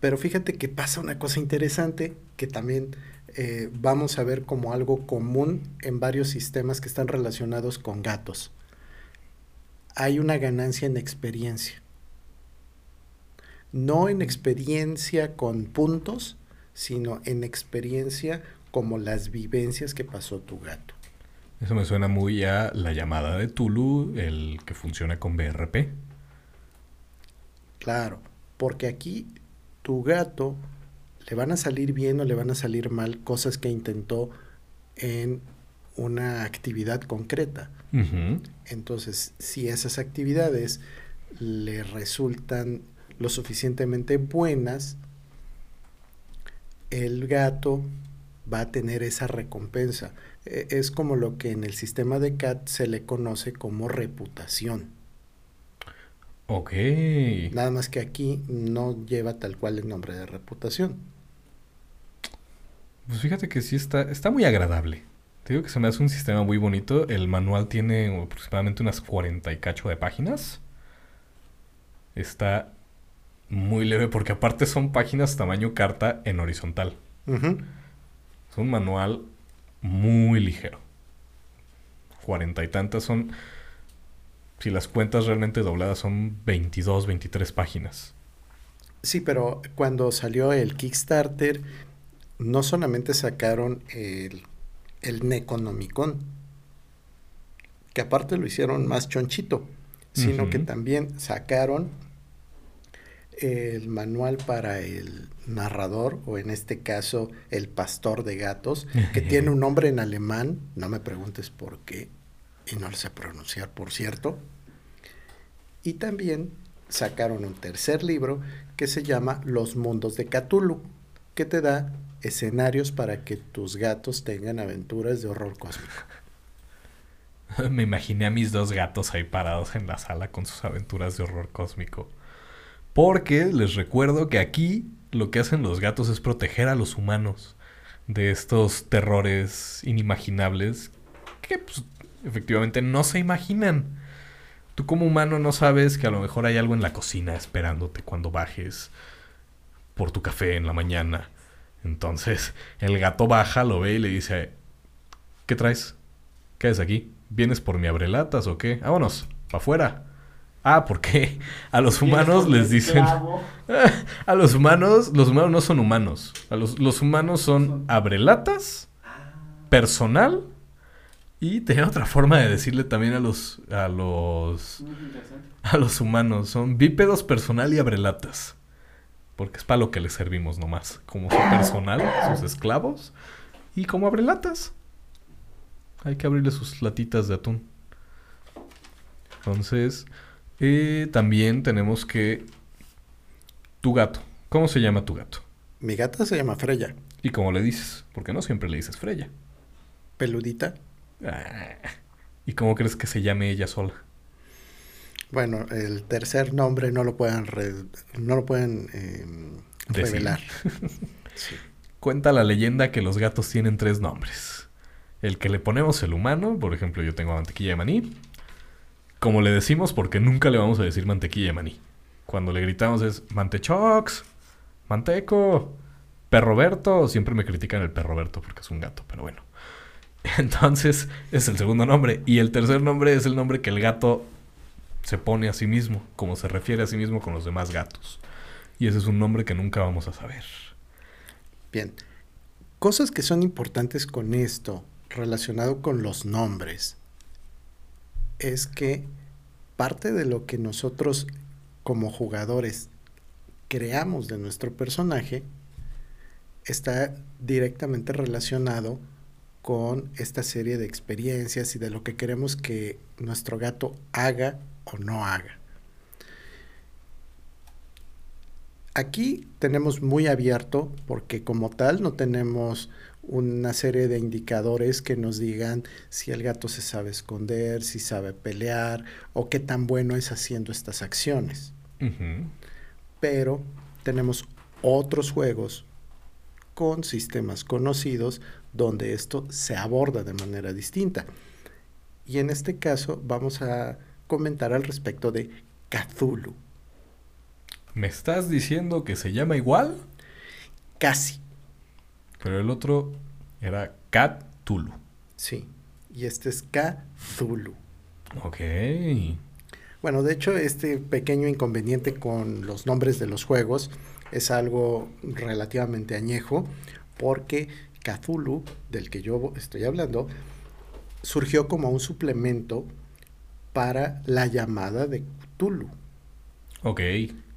Pero fíjate que pasa una cosa interesante que también eh, vamos a ver como algo común en varios sistemas que están relacionados con gatos. Hay una ganancia en experiencia. No en experiencia con puntos, sino en experiencia como las vivencias que pasó tu gato. Eso me suena muy a la llamada de Tulu, el que funciona con BRP. Claro, porque aquí tu gato le van a salir bien o le van a salir mal cosas que intentó en una actividad concreta. Entonces, si esas actividades le resultan lo suficientemente buenas, el gato va a tener esa recompensa. E- Es como lo que en el sistema de CAT se le conoce como reputación. Ok. Nada más que aquí no lleva tal cual el nombre de reputación. Pues fíjate que sí está, está muy agradable. Te digo que se me hace un sistema muy bonito. El manual tiene aproximadamente unas 40 y cacho de páginas. Está muy leve porque aparte son páginas tamaño carta en horizontal. Es un manual muy ligero. Cuarenta y tantas son... Si las cuentas realmente dobladas son 22, 23 páginas. Sí, pero cuando salió el Kickstarter, no solamente sacaron el, el Necronomicon, que aparte lo hicieron más chonchito, sino que también sacaron el manual para el narrador, o en este caso el pastor de gatos, que tiene un nombre en alemán, no me preguntes por qué, y no lo sé pronunciar, por cierto. Y también sacaron un tercer libro que se llama Los Mundos de Cthulhu, que te da escenarios para que tus gatos tengan aventuras de horror cósmico. Me imaginé a mis dos gatos ahí parados en la sala con sus aventuras de horror cósmico. Porque les recuerdo que aquí lo que hacen los gatos es proteger a los humanos de estos terrores inimaginables que pues, efectivamente no se imaginan. Tú como humano no sabes que a lo mejor hay algo en la cocina esperándote cuando bajes por tu café en la mañana. Entonces el gato baja, lo ve y le dice, ¿qué traes? ¿Qué haces aquí? ¿Vienes por mi abrelatas o qué? Vámonos, para afuera. Ah, ¿por qué? A los humanos les dicen... a los humanos, los humanos no son humanos. A los, los humanos son abrelatas, personal y tenía otra forma de decirle también a los a los a los humanos, son bípedos personal y abrelatas. Porque es para lo que les servimos nomás, como su personal, sus esclavos y como abrelatas. Hay que abrirle sus latitas de atún. Entonces, eh, también tenemos que tu gato. ¿Cómo se llama tu gato? Mi gata se llama Freya. ¿Y cómo le dices? Porque no siempre le dices Freya. Peludita. Ah, ¿Y cómo crees que se llame ella sola? Bueno, el tercer nombre no lo pueden, no lo pueden em, revelar. sí. Cuenta la leyenda que los gatos tienen tres nombres. El que le ponemos el humano, por ejemplo, yo tengo mantequilla de maní. Como le decimos, porque nunca le vamos a decir mantequilla de maní. Cuando le gritamos es Mantechox, Manteco, Perroberto. Siempre me critican el Perroberto porque es un gato, pero bueno. Entonces es el segundo nombre. Y el tercer nombre es el nombre que el gato se pone a sí mismo, como se refiere a sí mismo con los demás gatos. Y ese es un nombre que nunca vamos a saber. Bien. Cosas que son importantes con esto, relacionado con los nombres, es que parte de lo que nosotros como jugadores creamos de nuestro personaje está directamente relacionado con esta serie de experiencias y de lo que queremos que nuestro gato haga o no haga. Aquí tenemos muy abierto porque como tal no tenemos una serie de indicadores que nos digan si el gato se sabe esconder, si sabe pelear o qué tan bueno es haciendo estas acciones. Pero tenemos otros juegos con sistemas conocidos donde esto se aborda de manera distinta. Y en este caso vamos a comentar al respecto de Cthulhu. ¿Me estás diciendo que se llama igual? Casi. Pero el otro era Cthulhu. Sí. Y este es Cthulhu. Ok. Bueno, de hecho, este pequeño inconveniente con los nombres de los juegos es algo relativamente añejo, porque Cthulhu, del que yo estoy hablando, surgió como un suplemento para la llamada de Cthulhu. Ok.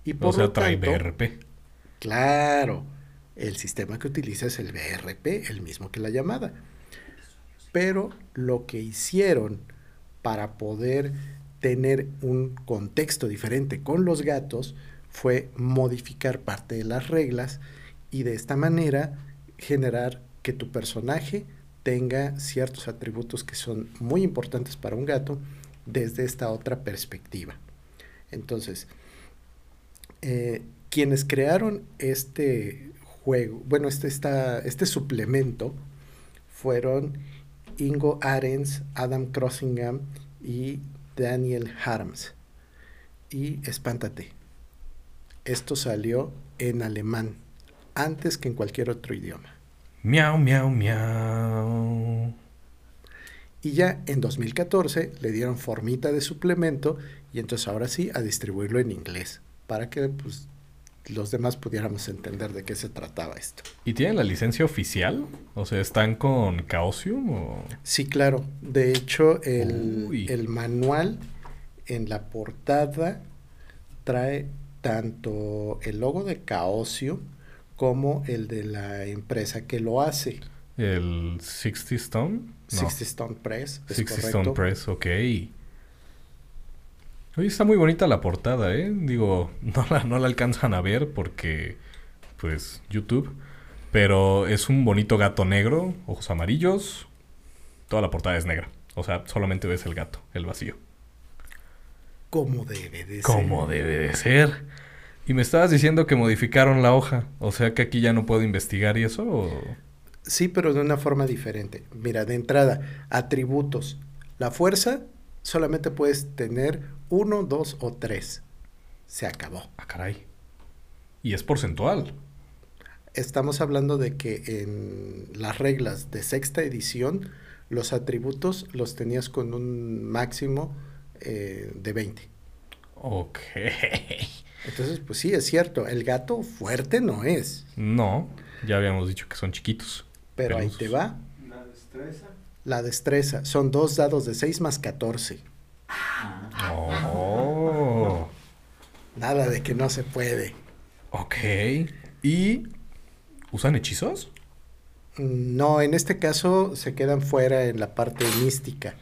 Y por o sea, trae BRP. Claro. El sistema que utiliza es el BRP, el mismo que la llamada. Pero lo que hicieron para poder tener un contexto diferente con los gatos fue modificar parte de las reglas y de esta manera generar que tu personaje tenga ciertos atributos que son muy importantes para un gato desde esta otra perspectiva. Entonces, eh, quienes crearon este juego, bueno, este, este suplemento fueron Ingo Arens, Adam Crossingham y Daniel Harms. Y espántate, esto salió en alemán, antes que en cualquier otro idioma. Miau, miau, miau. Y ya en 2014 le dieron formita de suplemento y entonces ahora sí a distribuirlo en inglés para que pues, los demás pudiéramos entender de qué se trataba esto. ¿Y tienen la licencia oficial? O sea, ¿están con Chaosium? O... Sí, claro. De hecho, el, el manual en la portada trae tanto el logo de Chaosium como el de la empresa que lo hace. ¿El 60 Stone? 60 Stone Press. 60 Stone Press, ok. Oye, está muy bonita la portada, ¿eh? Digo, no la, no la alcanzan a ver porque, pues, YouTube. Pero es un bonito gato negro, ojos amarillos. Toda la portada es negra. O sea, solamente ves el gato, el vacío. Como debe de ser. Como debe de ser. Y me estabas diciendo que modificaron la hoja. O sea que aquí ya no puedo investigar y eso. Sí, pero de una forma diferente. Mira, de entrada, atributos. La fuerza solamente puedes tener uno, dos o tres. Se acabó. Ah, caray. Y es porcentual. Estamos hablando de que en las reglas de sexta edición, los atributos los tenías con un máximo eh, de 20. Ok. Entonces, pues sí, es cierto, el gato fuerte no es, No, ya habíamos dicho que son chiquitos. pero ahí te va. La destreza. La destreza, son dos dados de 6 más 14. Oh. Nada de que no se puede. Ok. ¿Y usan hechizos? No, en este caso se quedan fuera en la parte mística,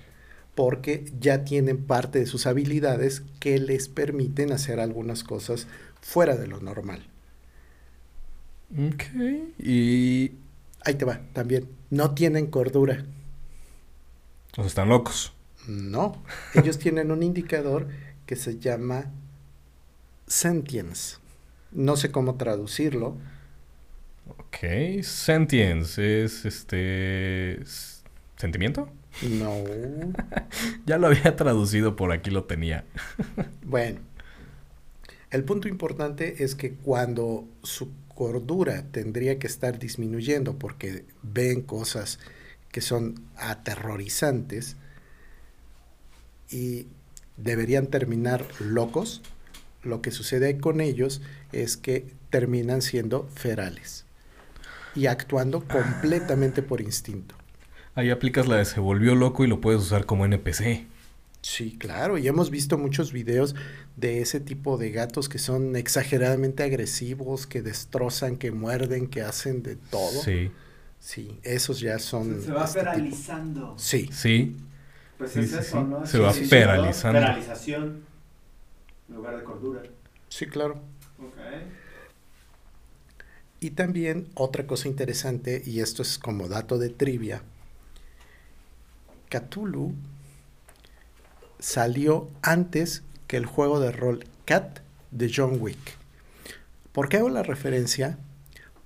porque ya tienen parte de sus habilidades que les permiten hacer algunas cosas fuera de lo normal. Ok. Y... Ahí te va, también. No tienen cordura. O sea, están locos. No, ellos tienen un indicador que se llama sentience. No sé cómo traducirlo. Ok. Sentience es este... ¿Sentimiento? No. Ya lo había traducido, por aquí lo tenía. Bueno, el punto importante es que cuando su cordura tendría que estar disminuyendo porque ven cosas que son aterrorizantes y deberían terminar locos, lo que sucede con ellos es que terminan siendo ferales y actuando completamente por instinto. Ahí aplicas la de se volvió loco y lo puedes usar como NPC. Sí, claro, y hemos visto muchos videos de ese tipo de gatos que son exageradamente agresivos, que destrozan, que muerden, que hacen de todo. Sí. Sí, esos ya son... Se, se va este tipo. feralizando. Sí, Sí. Pues Sí, es sí, eso, sí. ¿no? Se Sí, va sí, sí, feralizando. ¿no? Feralización. En lugar de cordura. sí, claro. Ok. Y también otra cosa interesante, y esto es como dato de trivia, Cthulhu salió antes que el juego de rol Cat de John Wick. ¿Por qué hago la referencia?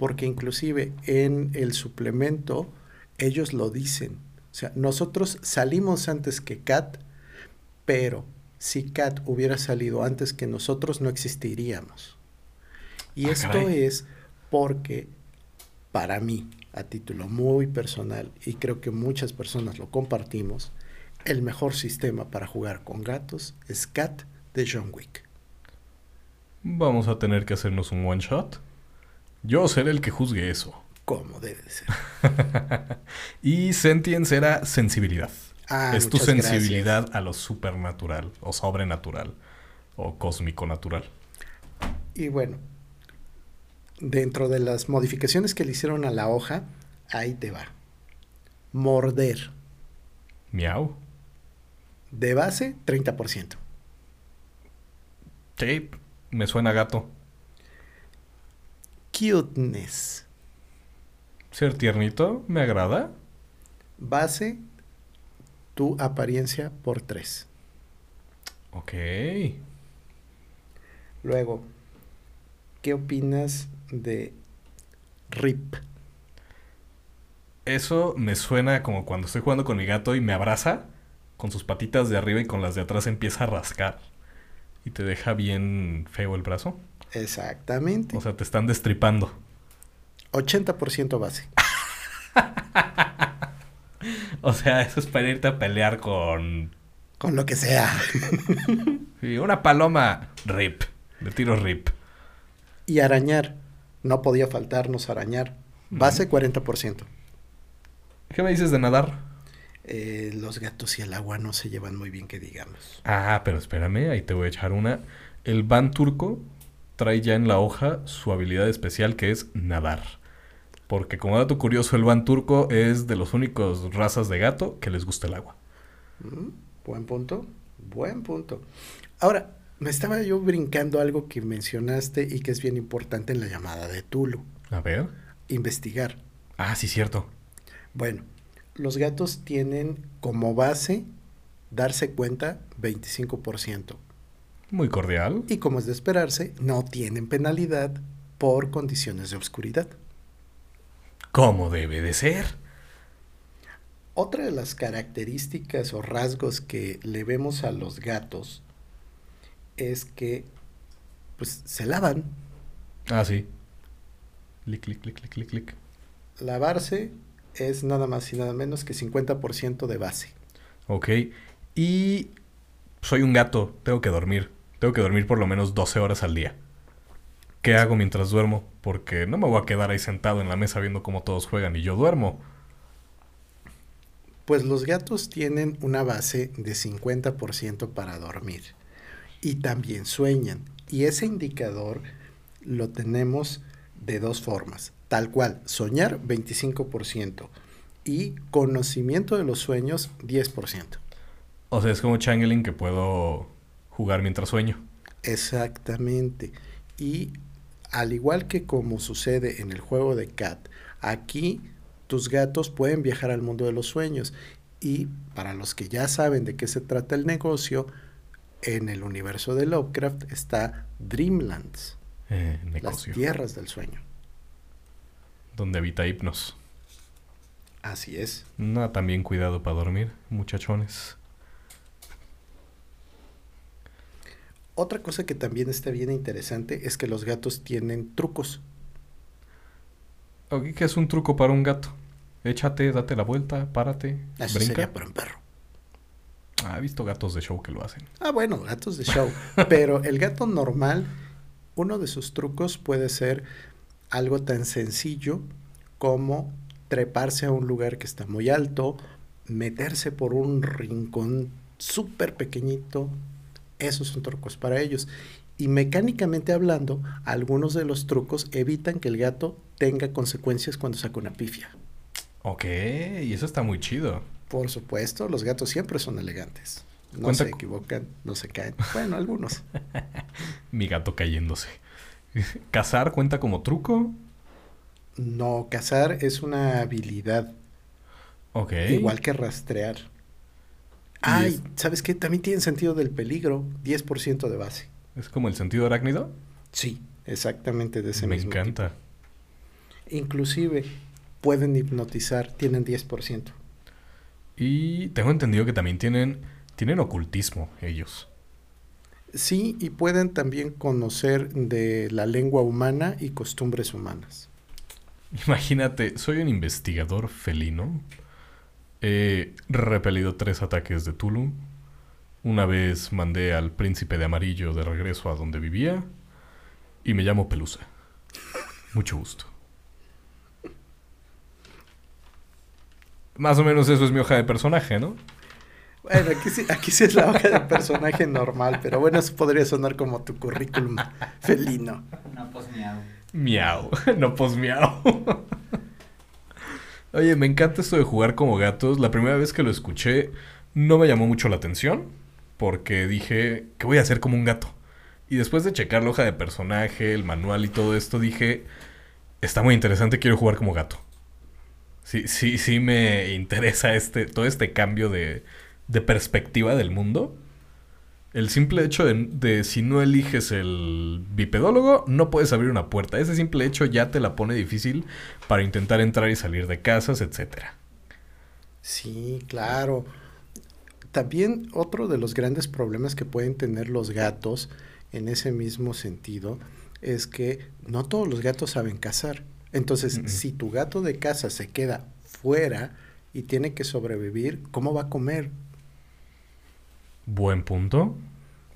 Porque inclusive en el suplemento ellos lo dicen. O sea, nosotros salimos antes que Cat, pero si Cat hubiera salido antes que nosotros no existiríamos. Y Ah, esto caray. es porque para mí, a título muy personal, y creo que muchas personas lo compartimos, el mejor sistema para jugar con gatos es Cat de John Wick. Vamos a tener que hacernos un one shot. Yo seré el que juzgue eso. Como debe de ser. Y sentience era sensibilidad. Ah, es tu gracias. sensibilidad a lo supernatural o sobrenatural o cósmico natural. Y bueno, dentro de las modificaciones que le hicieron a la hoja, ahí te va. Morder. Miau. De base, 30%. Sí, me suena gato. Cuteness. Ser tiernito, me agrada. Base, tu apariencia por 3. Ok. Luego, ¿qué opinas de RIP? Eso me suena como cuando estoy jugando con mi gato y me abraza con sus patitas de arriba y con las de atrás empieza a rascar. Y te deja bien feo el brazo. Exactamente. O sea, te están destripando. 80% base. O sea, eso es para irte a pelear con... Con lo que sea. sí, una paloma. Rip. De tiro rip. Y arañar. No podía faltarnos arañar. Base 40%. ¿Qué me dices de nadar? Eh, los gatos y el agua no se llevan muy bien, que digamos. Ah, pero espérame, ahí te voy a echar una. El van turco trae ya en la hoja su habilidad especial que es nadar. Porque como dato curioso, el van turco es de los únicos razas de gato que les gusta el agua. Mm, Buen punto. Buen punto. Ahora, me estaba yo brincando algo que mencionaste y que es bien importante en la llamada de Tulu. A ver. Investigar. Ah, sí, cierto. Bueno, los gatos tienen como base darse cuenta 25%. Muy cordial. Y como es de esperarse, no tienen penalidad por condiciones de oscuridad. Como debe de ser. Otra de las características o rasgos que le vemos a los gatos es que pues se lavan. Ah, sí. Clic, clic, clic, clic, clic, clic. La base es nada más y nada menos que 50% de base. Ok. Y soy un gato, tengo que dormir. Tengo que dormir por lo menos 12 horas al día. ¿Qué hago mientras duermo? Porque no me voy a quedar ahí sentado en la mesa viendo cómo todos juegan y yo duermo. Pues los gatos tienen una base de 50% para dormir y también sueñan. Y ese indicador lo tenemos de dos formas. Tal cual, soñar 25% y conocimiento de los sueños 10%. O sea, es como Changeling que puedo jugar mientras sueño. Exactamente. Y al igual que como sucede en el juego de Cat, aquí tus gatos pueden viajar al mundo de los sueños. Y para los que ya saben de qué se trata el negocio, en el universo de Lovecraft está Dreamlands, Eh, las tierras del sueño. Donde habita Hipnos. Así es. Nada tan bien cuidado para dormir, muchachones. Otra cosa que también está bien interesante es que los gatos tienen trucos. ¿Qué es un truco para un gato? Échate, date la vuelta, párate, Eso brinca. sería para un perro. Ah, he visto gatos de show que lo hacen. Ah, bueno, gatos de show. Pero el gato normal, uno de sus trucos puede ser algo tan sencillo como treparse a un lugar que está muy alto, meterse por un rincón súper pequeñito. Esos son trucos para ellos. Y mecánicamente hablando, algunos de los trucos evitan que el gato tenga consecuencias cuando saca una pifia. Ok, y eso está muy chido. Por supuesto, los gatos siempre son elegantes. No Cuenta se equivocan, no se caen. Bueno, algunos. Mi gato cayéndose. ¿Cazar cuenta como truco? No, cazar es una habilidad, Ok. igual que rastrear. Ay, es- ¿sabes qué? También tiene sentido del peligro, 10% de base. ¿Es como el sentido arácnido? Sí, exactamente de ese Me mismo encanta. tipo. Inclusive pueden hipnotizar, tienen 10%. Y tengo entendido que también tienen, tienen ocultismo ellos. Sí, y pueden también conocer de la lengua humana y costumbres humanas. Imagínate, soy un investigador felino. He repelido tres ataques de Tulu. Una vez mandé al príncipe de amarillo de regreso a donde vivía. Y me llamo Pelusa. Mucho gusto. Más o menos eso es mi hoja de personaje, ¿no? Bueno, aquí sí, aquí sí es la hoja de personaje normal, pero bueno, eso podría sonar como tu currículum felino. No, pues miau. Miau, no pues miau. Oye, me encanta esto de jugar como gatos. La primera vez que lo escuché no me llamó mucho la atención porque dije, ¿qué voy a hacer como un gato? Y después de checar la hoja de personaje, el manual y todo esto, dije, está muy interesante, quiero jugar como gato. Sí, sí, sí me interesa este, todo este cambio de, de perspectiva del mundo. El simple hecho de, de si no eliges el bipedólogo, no puedes abrir una puerta. Ese simple hecho ya te la pone difícil para intentar entrar y salir de casas, etcétera. Sí, claro. También otro de los grandes problemas que pueden tener los gatos en ese mismo sentido es que no todos los gatos saben cazar. Entonces, si tu gato de casa se queda fuera y tiene que sobrevivir, ¿cómo va a comer? Buen punto.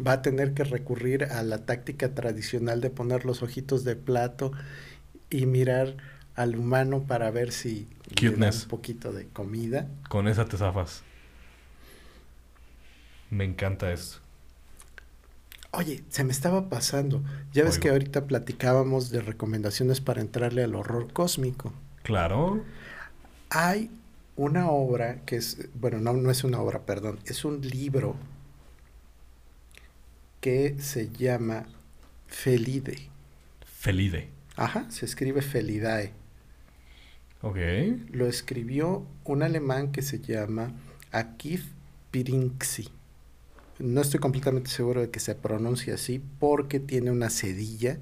Va a tener que recurrir a la táctica tradicional de poner los ojitos de plato y mirar al humano para ver si le da Cuteness. un poquito de comida. Con esa te zafas. Me encanta esto. Oye, se me estaba pasando. Ya ves Oigo. que ahorita platicábamos de recomendaciones para entrarle al horror cósmico. Claro. Hay una obra que es, bueno, no, no es una obra, perdón, es un libro que se llama Felide. Felide. Ajá, se escribe Felidae. Ok. Lo escribió un alemán que se llama Akif Pirinxi. No estoy completamente seguro de que se pronuncie así porque tiene una cedilla.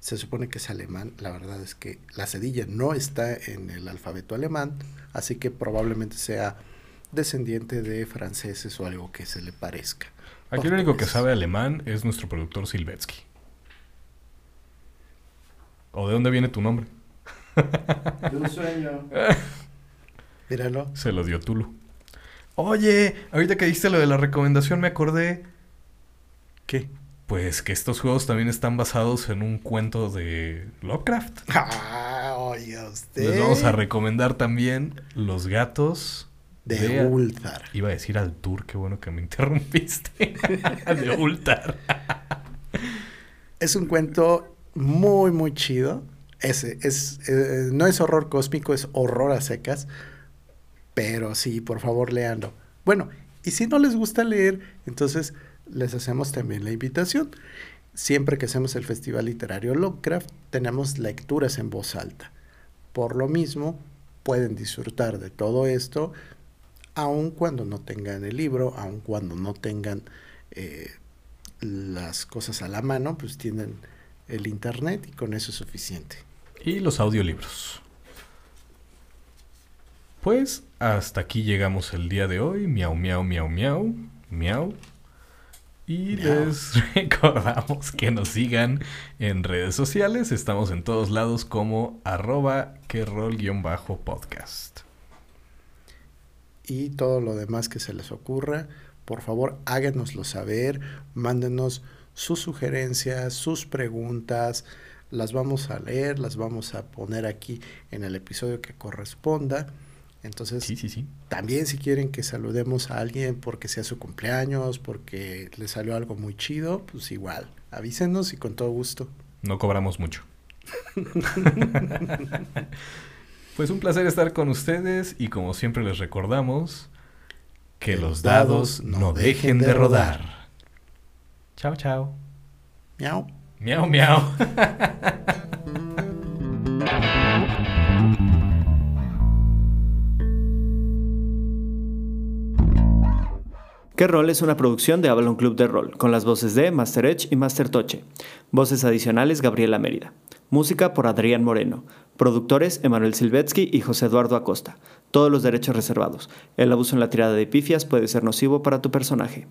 Se supone que es alemán. La verdad es que la cedilla no está en el alfabeto alemán, así que probablemente sea descendiente de franceses o algo que se le parezca. Aquí el único que sabe alemán es nuestro productor Silvetsky. ¿O de dónde viene tu nombre? De un sueño. Míralo. Se lo dio Tulu. Oye, ahorita que diste lo de la recomendación me acordé ¿Qué? pues que estos juegos también están basados en un cuento de Lovecraft. Ah, oiga usted. Les vamos a recomendar también Los gatos De Ulthar. Iba a decir Altur, qué bueno que me interrumpiste. de Ultar. Es un cuento muy, muy chido. Ese, es, eh, no es horror cósmico, es horror a secas. Pero sí, por favor, léanlo. Bueno, y si no les gusta leer, entonces les hacemos también la invitación. Siempre que hacemos el Festival Literario Lovecraft, tenemos lecturas en voz alta. Por lo mismo, pueden disfrutar de todo esto, aun cuando no tengan el libro, aun cuando no tengan eh, las cosas a la mano, pues tienen el internet y con eso es suficiente. Y los audiolibros. Pues hasta aquí llegamos el día de hoy. Miau, miau, miau, miau. Miau. Y Miau. les recordamos que nos sigan en redes sociales. Estamos en todos lados como arroba que podcast. Y todo lo demás que se les ocurra, por favor háganoslo saber, mándenos sus sugerencias, sus preguntas, las vamos a leer, las vamos a poner aquí en el episodio que corresponda. Entonces, Sí, sí, sí. también si quieren que saludemos a alguien porque sea su cumpleaños, porque le salió algo muy chido, pues igual, avísenos y con todo gusto. No cobramos mucho. pues un placer estar con ustedes y como siempre les recordamos que los dados no dejen de rodar. Chao, chao. Miau. Miau, miau. ¿Qué rol es una producción de Avalon Club de Rol, con las voces de Master Edge y Master Toche. Voces adicionales Gabriela Mérida. Música por Adrián Moreno. Productores Emanuel Silvetsky y José Eduardo Acosta. Todos los derechos reservados. El abuso en la tirada de pifias puede ser nocivo para tu personaje.